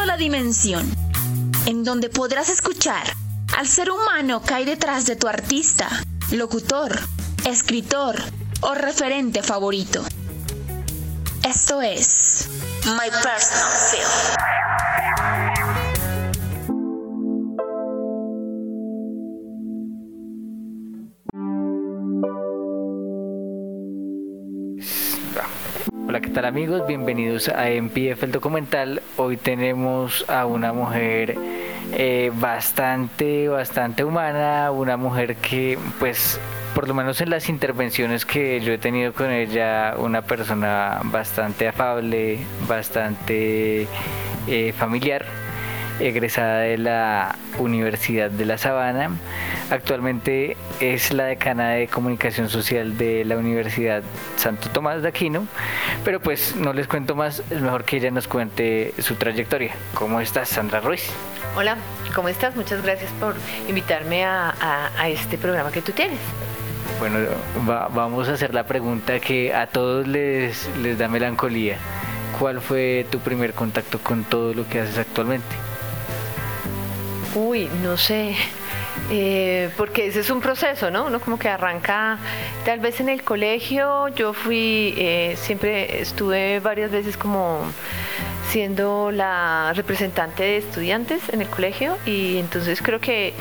A la Dimensión, en donde podrás escuchar al ser humano que hay detrás de tu artista, locutor, escritor o referente favorito. Esto es My Personal Film. Tal amigos? Bienvenidos a MPF el documental. Hoy tenemos a una mujer eh, bastante, bastante humana, una mujer que pues por lo menos en las intervenciones que yo he tenido con ella, una persona bastante afable, bastante eh, familiar egresada de la Universidad de La Sabana. Actualmente es la decana de comunicación social de la Universidad Santo Tomás de Aquino, pero pues no les cuento más, es mejor que ella nos cuente su trayectoria. ¿Cómo estás, Sandra Ruiz? Hola, ¿cómo estás? Muchas gracias por invitarme a, este programa que tú tienes. Bueno, vamos a hacer la pregunta que a todos les, les da melancolía. ¿Cuál fue tu primer contacto con todo lo que haces actualmente? Uy, no sé. Eh, porque ese es un proceso, ¿no? Uno como que arranca, tal vez en el colegio, yo fui, eh, siempre estuve varias veces como siendo la representante de estudiantes en el colegio y entonces creo que,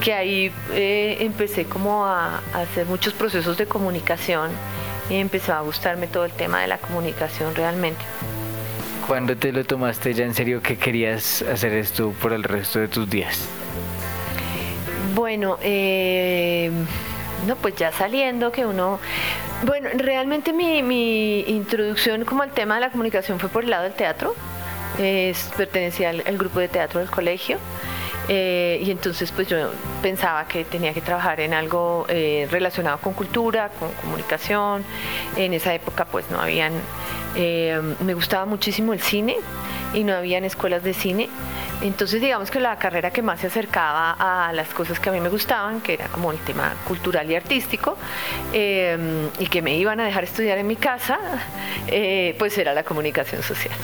que ahí eh, empecé como a, a, hacer muchos procesos de comunicación y empezó a gustarme todo el tema de la comunicación realmente. ¿Cuándo te lo tomaste ya en serio que querías hacer esto por el resto de tus días? Bueno, eh, no, pues ya saliendo que uno... Bueno, realmente mi, introducción como al tema de la comunicación fue por el lado del teatro. pertenecía al, grupo de teatro del colegio. Eh, y entonces pues yo pensaba que tenía que trabajar en algo eh, relacionado con cultura, con comunicación. En esa época pues no habían eh, me gustaba muchísimo el cine y no habían escuelas de cine. Entonces digamos que la carrera que más se acercaba a las cosas que a mí me gustaban, que era como el tema cultural y artístico, eh, y que me iban a dejar estudiar en mi casa, eh, pues era la comunicación social.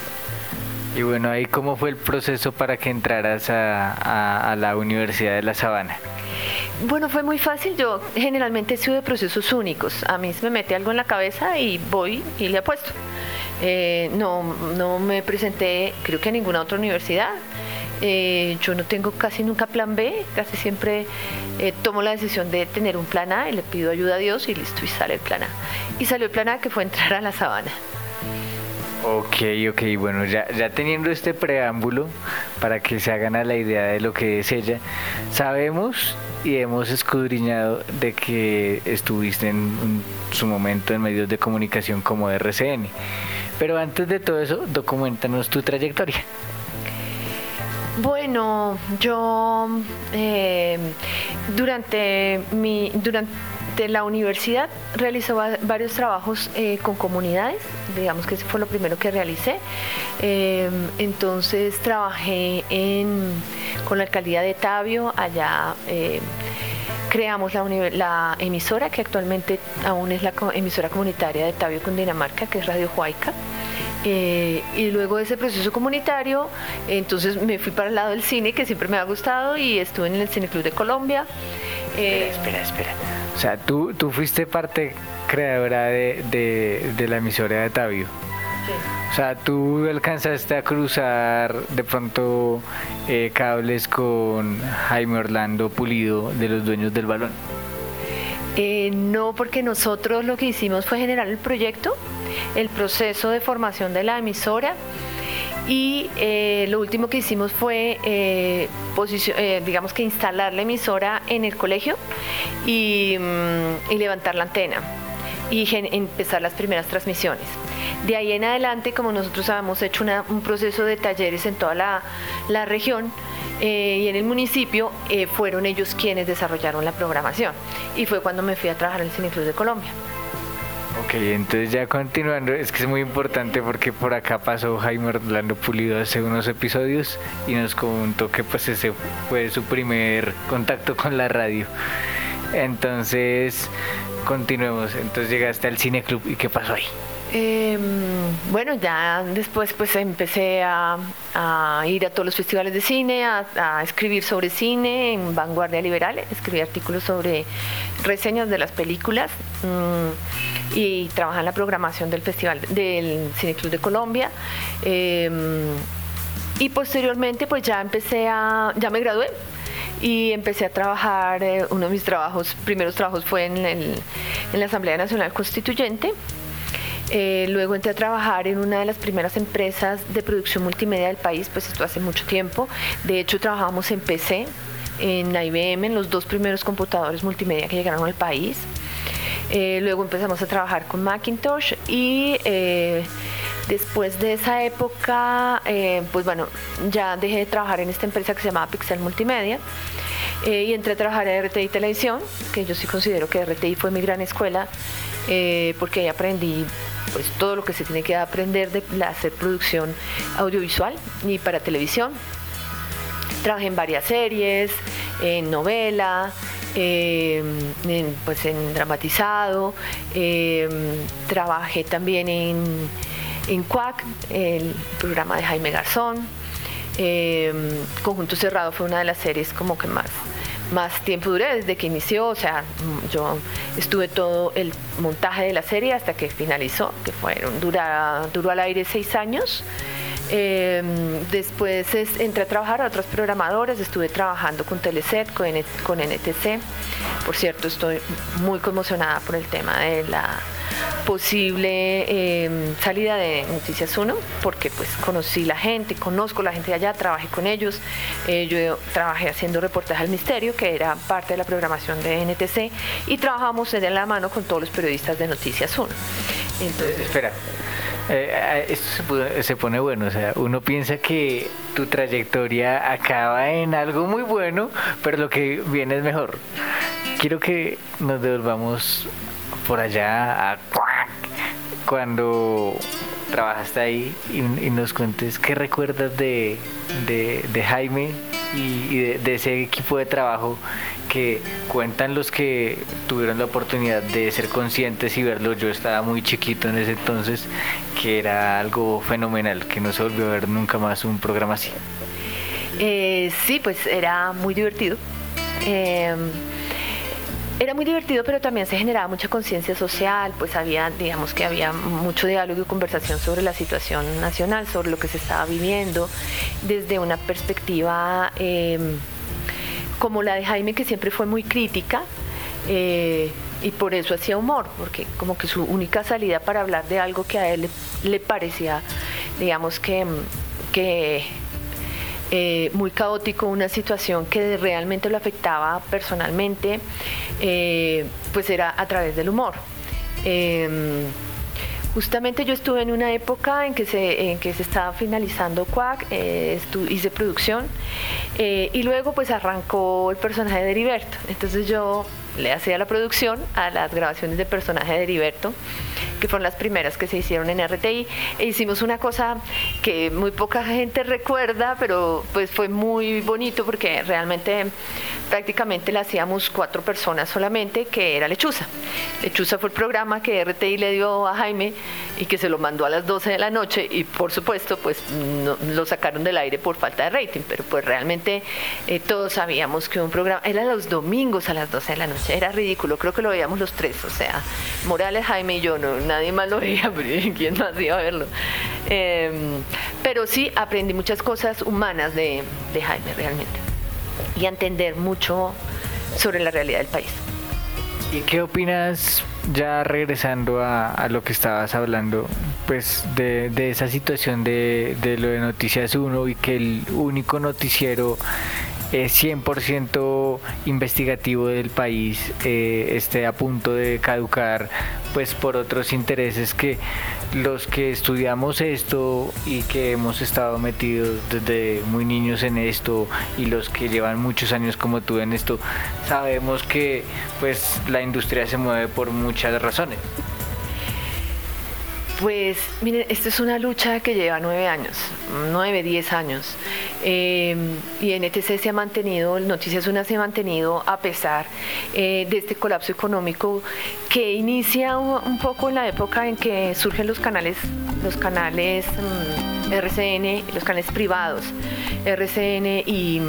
Y bueno, ahí cómo fue el proceso para que entraras a, a la Universidad de La Sabana. Bueno, fue muy fácil. Yo generalmente sido de procesos únicos. A mí se me mete algo en la cabeza y voy y le apuesto. Eh, no, no me presenté, creo que a ninguna otra universidad. Eh, yo no tengo casi nunca plan B, casi siempre eh, tomo la decisión de tener un plan A y le pido ayuda a Dios y listo, y sale el plan A. Y salió el plan A que fue entrar a la sabana. Ok, ok, bueno, ya, ya teniendo este preámbulo para que se hagan a la idea de lo que es ella, sabemos y hemos escudriñado de que estuviste en su momento en medios de comunicación como RCN. Pero antes de todo eso, documentanos tu trayectoria. Bueno, yo eh, durante mi durante la universidad realizé varios trabajos eh, con comunidades, digamos que ese fue lo primero que realicé. Eh, entonces trabajé en, con la alcaldía de Tabio, allá creamos la, la, emisora que actualmente aún es la emisora comunitaria de Tabio Dinamarca, que es Radio Huayca. Eh, y luego de ese proceso comunitario, entonces me fui para el lado del cine, que siempre me ha gustado, y estuve en el Cine Club de Colombia. Eh, espera, espera, O sea, tú, tú fuiste parte creadora de, de, la emisora de Tabio. O sea, tú alcanzaste a cruzar de pronto eh, cables con Jaime Orlando Pulido de los dueños del balón. no, porque nosotros lo que hicimos fue generar el proyecto el proceso de formación de la emisora y eh, lo último que hicimos fue, eh, eh, digamos que instalar la emisora en el colegio y, mm, levantar la antena y empezar las primeras transmisiones. De ahí en adelante, como nosotros habíamos hecho un proceso de talleres en toda la, región, y en el municipio fueron ellos quienes desarrollaron la programación. Y fue cuando me fui a trabajar en el Cine Club de Colombia. Ok, entonces ya continuando, es que es muy importante porque por acá pasó Jaime Orlando Pulido hace unos episodios y nos contó que pues ese fue su primer contacto con la radio. Entonces, continuemos. Entonces llegaste al cine club y ¿qué pasó ahí? Em, bueno, ya después pues empecé a, ir a todos los festivales de cine, a, escribir sobre cine en Vanguardia Liberal, escribí artículos sobre reseñas de las películas mm, y trabajé en la programación del festival del Cine Club de Colombia. Em, y posteriormente pues ya empecé a, ya me gradué y empecé a trabajar, eh, uno de mis trabajos, primeros trabajos fue en, en la Asamblea Nacional Constituyente eh, luego entré a trabajar en una de las primeras empresas de producción multimedia del país, pues esto hace mucho tiempo. De hecho, trabajamos en PC, en IBM, en los dos primeros computadores multimedia que llegaron al país. Eh, luego empezamos a trabajar con Macintosh y eh, después de esa época, pues bueno, ya dejé de trabajar en esta empresa que se llamaba Pixel Multimedia. y entré a trabajar en RTI Televisión, que yo sí considero que RTI fue mi gran escuela, porque ahí aprendí pues todo lo que se tiene que aprender de hacer producción audiovisual y para televisión. Trabajé en varias series, en novela, em, en, pues en dramatizado, em, trabajé también en, en CUAC, el programa de Jaime Garzón. Em, Conjunto Cerrado fue una de las series como que más más tiempo duré desde que inició, o sea, yo estuve todo el montaje de la serie hasta que finalizó, que fueron, dura, duró al aire seis años. Em, después entré a trabajar a otros programadores, estuve trabajando con Teleset, con, con NTC. Por cierto, estoy muy conmocionada por el tema de la posible em, salida de Noticias 1, porque pues conocí la gente, conozco la gente de allá, trabajé con ellos, eh, yo trabajé haciendo reportaje al misterio, que era parte de la programación de NTC, y trabajamos de la mano con todos los periodistas de Noticias 1. Entonces, Espera, eh, esto se, pone bueno, o sea, uno piensa que tu trayectoria acaba en algo muy bueno, pero lo que viene es mejor. Quiero que nos devolvamos por allá a cuando trabajaste ahí y, nos cuentes qué recuerdas de, Jaime y, de, ese equipo de trabajo que cuentan los que tuvieron la oportunidad de ser conscientes y verlo. Yo estaba muy chiquito en ese entonces, que era algo fenomenal, que no se volvió a ver nunca más un programa así. Eh, sí, pues era muy divertido. Em, era muy divertido, pero también se generaba mucha conciencia social, pues había, digamos que había mucho diálogo y conversación sobre la situación nacional, sobre lo que se estaba viviendo, desde una perspectiva em, como la de Jaime, que siempre fue muy crítica. Eh, y por eso hacía humor, porque como que su única salida para hablar de algo que a él le, parecía, digamos que, que eh, muy caótico, una situación que realmente lo afectaba personalmente, eh, pues era a través del humor. Em, justamente yo estuve en una época en que se, en que se estaba finalizando Quack, eh, hice producción y luego pues arrancó el personaje de Heriberto. Entonces yo le hacía la producción a las grabaciones de personaje de Heriberto, que fueron las primeras que se hicieron en RTI, e hicimos una cosa que muy poca gente recuerda, pero pues fue muy bonito porque realmente prácticamente la hacíamos cuatro personas solamente, que era Lechuza. Lechuza fue el programa que RTI le dio a Jaime y que se lo mandó a las 12 de la noche y por supuesto pues lo sacaron del aire por falta de rating, pero pues realmente eh, todos sabíamos que un programa era los domingos a las 12 de la noche era ridículo, creo que lo veíamos los tres, o sea, Morales, Jaime y yo, no, nadie más lo veía, pero ¿quién más iba a verlo? Em, pero sí aprendí muchas cosas humanas de, Jaime realmente y a entender mucho sobre la realidad del país. ¿Y qué opinas, ya regresando a, lo que estabas hablando, pues de, esa situación de, de, lo de Noticias 1 y que el único noticiero es 100% investigativo del país eh, esté a punto de caducar pues por otros intereses que los que estudiamos esto y que hemos estado metidos desde muy niños en esto y los que llevan muchos años como tú en esto sabemos que pues la industria se mueve por muchas razones Pues miren, esta es una lucha que lleva nueve años, nueve, diez años. Eh, y NTC se ha mantenido, Noticias Una se ha mantenido a pesar eh, de este colapso económico que inicia un, poco en la época en que surgen los canales, los canales mm, RCN, los canales privados, RCN y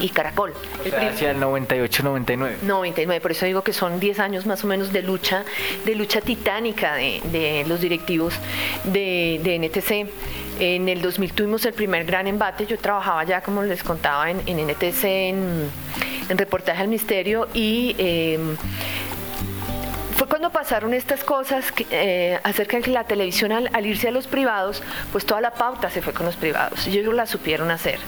y Caracol. hacia el 98-99. 99, por eso digo que son 10 años más o menos de lucha, de lucha titánica de, los directivos de, NTC. En el 2000 tuvimos el primer gran embate, yo trabajaba ya, como les contaba, en, NTC, en, reportaje al misterio y... Em, fue cuando pasaron estas cosas eh, acerca de que la televisión al, irse a los privados, pues toda la pauta se fue con los privados. Y ellos la supieron hacer.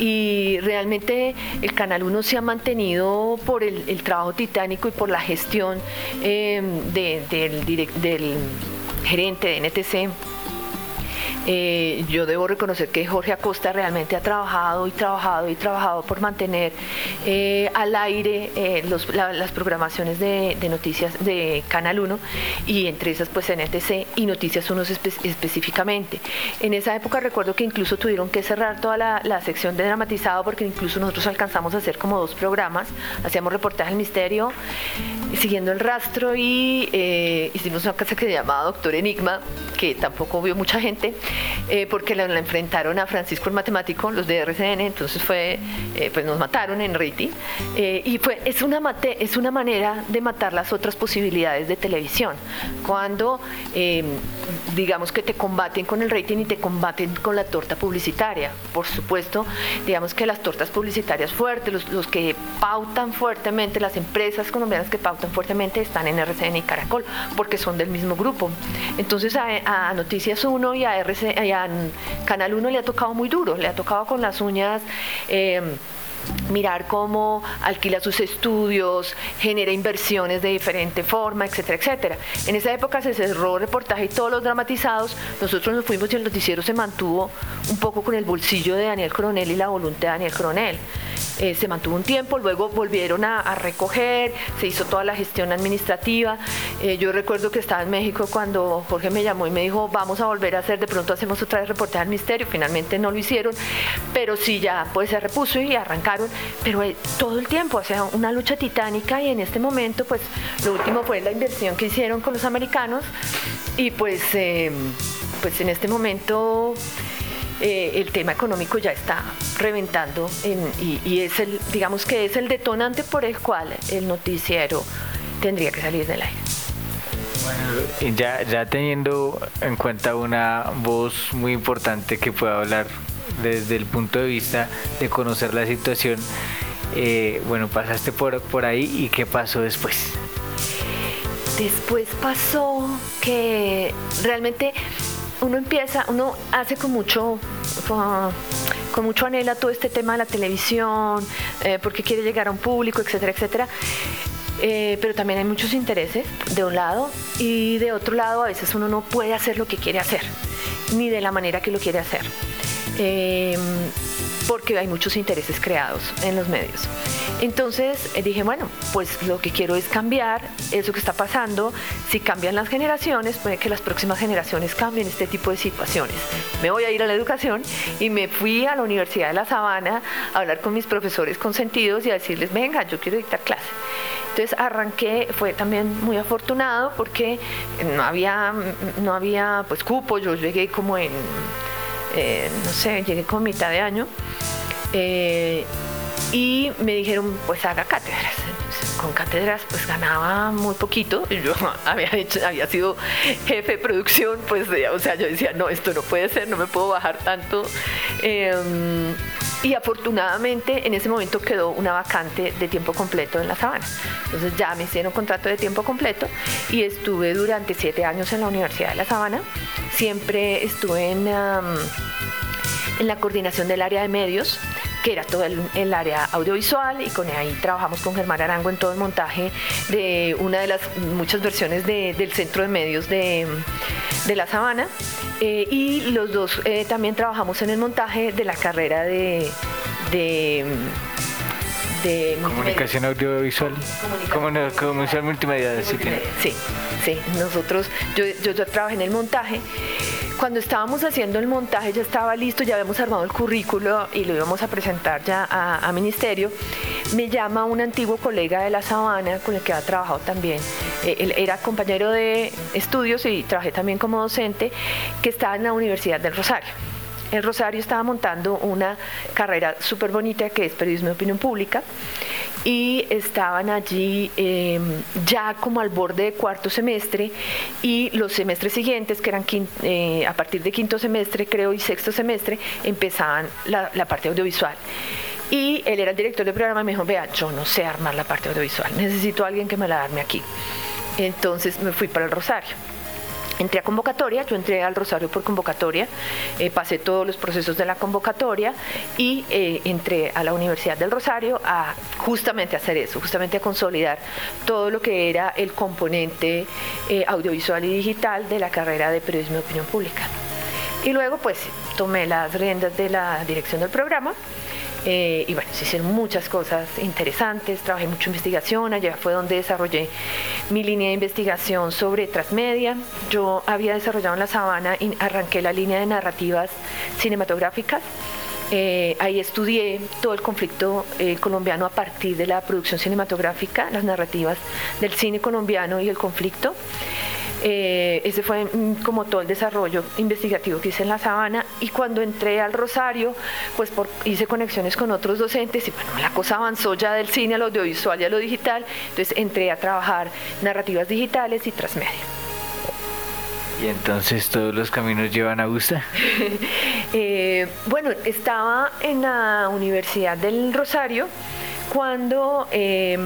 Y realmente el Canal 1 se ha mantenido por el, trabajo titánico y por la gestión del, del gerente de NTC eh, yo debo reconocer que Jorge Acosta realmente ha trabajado y trabajado y trabajado por mantener eh, al aire eh, las programaciones de, noticias de Canal 1 y entre esas pues NTC y Noticias 1 específicamente. En esa época recuerdo que incluso tuvieron que cerrar toda la, sección de dramatizado porque incluso nosotros alcanzamos a hacer como dos programas, hacíamos reportaje al misterio, siguiendo el rastro y hicimos una casa que se llamaba Doctor Enigma, que tampoco vio mucha gente, eh, porque la, enfrentaron a Francisco el matemático, los de RCN, entonces fue, eh, pues nos mataron en Riti, eh, y fue, es una, es una manera de matar las otras posibilidades de televisión, cuando digamos que te combaten con el rating y te combaten con la torta publicitaria, por supuesto, digamos que las tortas publicitarias fuertes, los, los que pautan fuertemente, las empresas colombianas que pautan fuertemente están en RCN y Caracol, porque son del mismo grupo. Entonces a, a Noticias 1 y a RCN Canal 1 le ha tocado muy duro, le ha tocado con las uñas. Eh, mirar cómo alquila sus estudios, genera inversiones de diferente forma, etcétera, etcétera. En esa época se cerró reportaje y todos los dramatizados, nosotros nos fuimos y el noticiero se mantuvo un poco con el bolsillo de Daniel Coronel y la voluntad de Daniel Coronel. Eh, se mantuvo un tiempo, luego volvieron a, recoger, se hizo toda la gestión administrativa. Eh, yo recuerdo que estaba en México cuando Jorge me llamó y me dijo, vamos a volver a hacer, de pronto hacemos otra vez reportaje al misterio, finalmente no lo hicieron, pero sí ya pues se repuso y arrancaron, pero eh, todo el tiempo, o sea, una lucha titánica y en este momento pues lo último fue la inversión que hicieron con los americanos. Y pues, pues en este momento... Eh, el tema económico ya está reventando y, es el, digamos que es el detonante por el cual el noticiero tendría que salir del aire. Bueno, ya, ya teniendo en cuenta una voz muy importante que pueda hablar desde el punto de vista de conocer la situación, eh, bueno, pasaste por, por ahí y qué pasó después. Después pasó que realmente uno empieza, uno hace con mucho, con, mucho anhela todo este tema de la televisión, eh, porque quiere llegar a un público, etcétera, etcétera. Eh, pero también hay muchos intereses de un lado y de otro lado a veces uno no puede hacer lo que quiere hacer, ni de la manera que lo quiere hacer. Eh, porque hay muchos intereses creados en los medios. Entonces eh, dije, bueno, pues lo que quiero es cambiar eso que está pasando. Si cambian las generaciones, puede que las próximas generaciones cambien este tipo de situaciones. Me voy a ir a la educación y me fui a la Universidad de La Sabana a hablar con mis profesores consentidos y a decirles, venga, yo quiero dictar clase. Entonces arranqué, fue también muy afortunado porque no había, no había pues cupo, yo llegué como en eh, no sé, llegué con mitad de año. Eh, y me dijeron, pues haga cátedras. con cátedras pues ganaba muy poquito. Yo había, hecho, había sido jefe de producción, pues o sea, yo decía, no, esto no puede ser, no me puedo bajar tanto. Em, y afortunadamente en ese momento quedó una vacante de tiempo completo en la sabana. Entonces ya me hicieron contrato de tiempo completo y estuve durante siete años en la Universidad de la Sabana. Siempre estuve en, en la coordinación del área de medios que era todo el, área audiovisual y con ahí trabajamos con Germán Arango en todo el montaje de una de las muchas versiones del centro de medios de, La Sabana. Eh, y los dos eh, también trabajamos en el montaje de la carrera de, de comunicación audiovisual, comunicación, comunicación multimedia, sí, sí, sí, nosotros, yo, yo, trabajé en el montaje. Cuando estábamos haciendo el montaje ya estaba listo, ya habíamos armado el currículo y lo íbamos a presentar ya a, ministerio. Me llama un antiguo colega de la Sabana con el que ha trabajado también. Eh, él era compañero de estudios y trabajé también como docente, que estaba en la Universidad del Rosario el Rosario estaba montando una carrera súper bonita que es periodismo de opinión pública y estaban allí em, ya como al borde de cuarto semestre y los semestres siguientes, que eran eh, a partir de quinto semestre creo y sexto semestre, empezaban la, la parte audiovisual. Y él era el director del programa y me dijo, vea, yo no sé armar la parte audiovisual, necesito a alguien que me la arme aquí. Entonces me fui para el Rosario. Entré a convocatoria, yo entré al Rosario por convocatoria, eh, pasé todos los procesos de la convocatoria y eh, entré a la Universidad del Rosario a justamente hacer eso, justamente a consolidar todo lo que era el componente eh, audiovisual y digital de la carrera de periodismo de opinión pública. Y luego pues tomé las riendas de la dirección del programa eh, y bueno, se hicieron muchas cosas interesantes, trabajé mucho investigación, allá fue donde desarrollé mi línea de investigación sobre transmedia. Yo había desarrollado en la sabana y arranqué la línea de narrativas cinematográficas. Eh, ahí estudié todo el conflicto eh, colombiano a partir de la producción cinematográfica, las narrativas del cine colombiano y el conflicto. Eh, ese fue mm, como todo el desarrollo investigativo que hice en la sabana y cuando entré al Rosario, pues hice conexiones con otros docentes y bueno, la cosa avanzó ya del cine al audiovisual y a lo digital, entonces entré a trabajar narrativas digitales y transmedia. ¿Y entonces todos los caminos llevan a Augusta? Eh, bueno, estaba en la Universidad del Rosario cuando... Em,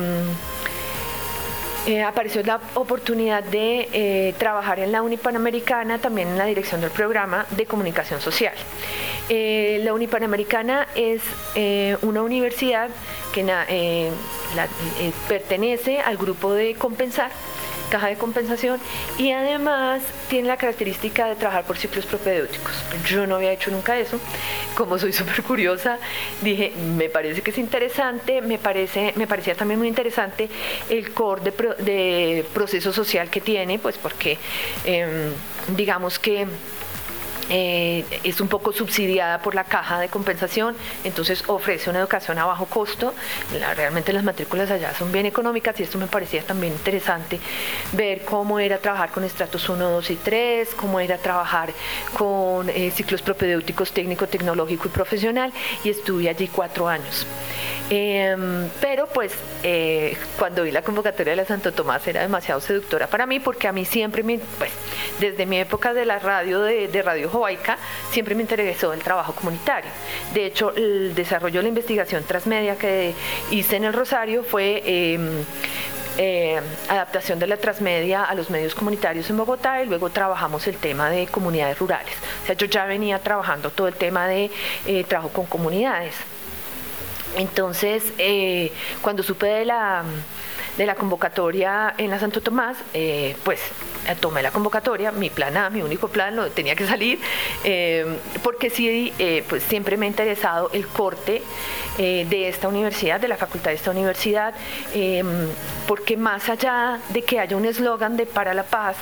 eh, apareció la oportunidad de eh, trabajar en la Unipanamericana, también en la dirección del programa de comunicación social. Eh, la Unipanamericana es una universidad que pertenece al grupo de Compensar, caja de compensación y además tiene la característica de trabajar por ciclos propedéuticos. Yo no había hecho nunca eso, como soy súper curiosa, dije, me parece que es interesante, me, parece, me parecía también muy interesante el core de, proceso social que tiene, pues porque em, digamos que eh, es un poco subsidiada por la caja de compensación, entonces ofrece una educación a bajo costo. realmente las matrículas allá son bien económicas y esto me parecía también interesante ver cómo era trabajar con estratos 1, 2 y 3, cómo era trabajar con eh, ciclos propedéuticos técnico, tecnológico y profesional y estuve allí cuatro años. Em, pero pues eh, cuando vi la convocatoria de la Santo Tomás era demasiado seductora para mí porque a mí siempre, me, pues desde mi época de la radio, de, de Radio Joaica, siempre me interesó el trabajo comunitario. De hecho, el desarrollo de la investigación transmedia que hice en el Rosario fue... Em, eh, adaptación de la transmedia a los medios comunitarios en Bogotá y luego trabajamos el tema de comunidades rurales. O sea, yo ya venía trabajando todo el tema de eh, trabajo con comunidades. Entonces, eh, cuando supe de la, de la convocatoria en la Santo Tomás, eh, pues eh, tomé la convocatoria, mi plan A, mi único plan, lo tenía que salir, porque sí, pues siempre me ha interesado el corte de esta universidad, de la facultad de esta universidad, porque más allá de que haya un eslogan de para la paz,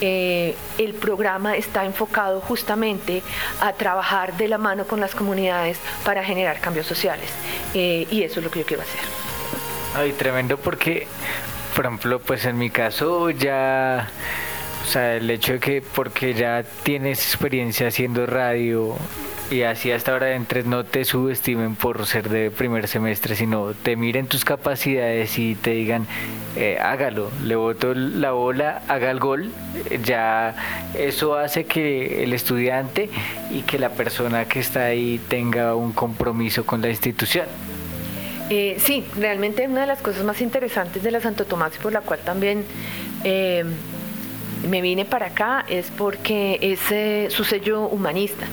el programa está enfocado justamente a trabajar de la mano con las comunidades para generar cambios sociales. Eh, y eso es lo que yo quiero hacer. Ay, tremendo porque, por ejemplo, pues en mi caso ya, o sea, el hecho de que porque ya tienes experiencia haciendo radio y así hasta ahora entres no te subestimen por ser de primer semestre, sino te miren tus capacidades y te digan, eh, hágalo, le boto la bola, haga el gol, ya eso hace que el estudiante y que la persona que está ahí tenga un compromiso con la institución. Eh, sí, realmente una de las cosas más interesantes de la Santo Tomás y por la cual también eh, me vine para acá es porque es su sello humanista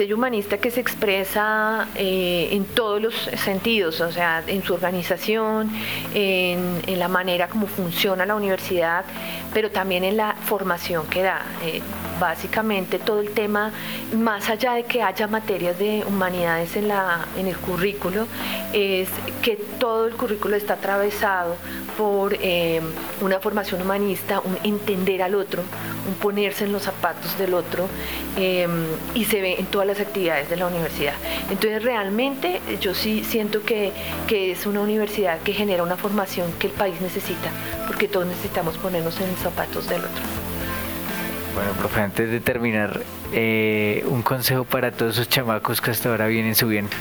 diseño humanista que se expresa eh, en todos los sentidos, o sea, en su organización, en, la manera como funciona la universidad, pero también en la formación que da. Eh, básicamente todo el tema, más allá de que haya materias de humanidades en, la, en el currículo, es que todo el currículo está atravesado por eh, una formación humanista, un entender al otro, un ponerse en los zapatos del otro em, y se ve en todas las actividades de la universidad. Entonces realmente yo sí siento que, que es una universidad que genera una formación que el país necesita, porque todos necesitamos ponernos en los zapatos del otro. Bueno, profe, antes de terminar, eh, un consejo para todos esos chamacos que hasta ahora vienen subiendo.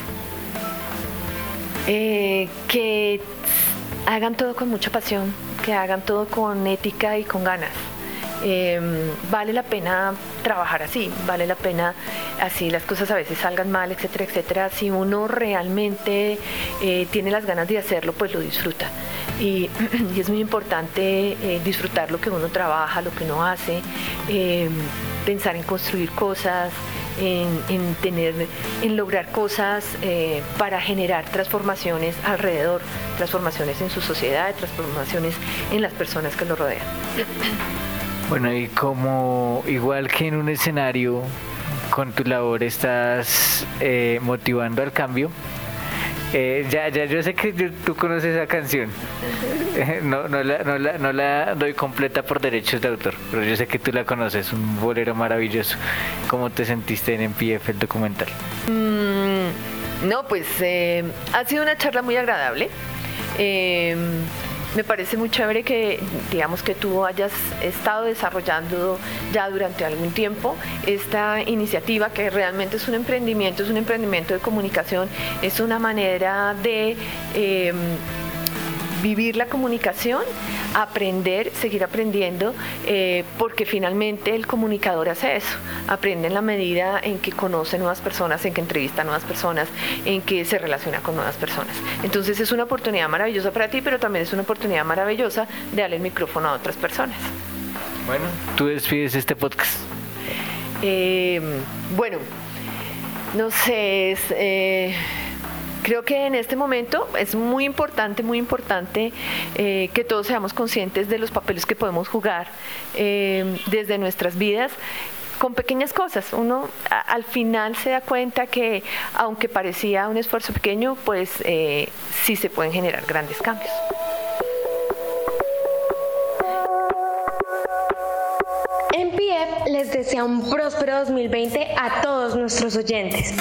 Eh, que hagan todo con mucha pasión, que hagan todo con ética y con ganas. Em, vale la pena trabajar así, vale la pena así las cosas a veces salgan mal, etcétera, etcétera. Si uno realmente eh, tiene las ganas de hacerlo, pues lo disfruta. Y, es muy importante eh, disfrutar lo que uno trabaja, lo que uno hace, em, pensar en construir cosas, en, tener, en lograr cosas eh, para generar transformaciones alrededor, transformaciones en su sociedad, transformaciones en las personas que lo rodean. Bueno, y como igual que en un escenario, con tu labor estás eh, motivando al cambio, eh, ya, ya, yo sé que tú conoces esa canción. No, no, la, no, la, no la doy completa por derechos de autor, pero yo sé que tú la conoces, un bolero maravilloso. ¿Cómo te sentiste en MPF el documental? Mm, no, pues eh, ha sido una charla muy agradable. Eh, me parece muy chévere que, digamos, que tú hayas estado desarrollando ya durante algún tiempo esta iniciativa que realmente es un emprendimiento, es un emprendimiento de comunicación, es una manera de... Em, vivir la comunicación, aprender, seguir aprendiendo, eh, porque finalmente el comunicador hace eso, aprende en la medida en que conoce nuevas personas, en que entrevista a nuevas personas, en que se relaciona con nuevas personas. Entonces es una oportunidad maravillosa para ti, pero también es una oportunidad maravillosa de darle el micrófono a otras personas. Bueno, tú despides este podcast. Eh, bueno, no sé, es... Eh, Creo que en este momento es muy importante, muy importante eh, que todos seamos conscientes de los papeles que podemos jugar eh, desde nuestras vidas con pequeñas cosas. Uno al final se da cuenta que aunque parecía un esfuerzo pequeño, pues eh, sí se pueden generar grandes cambios. MPF les desea un próspero 2020 a todos nuestros oyentes.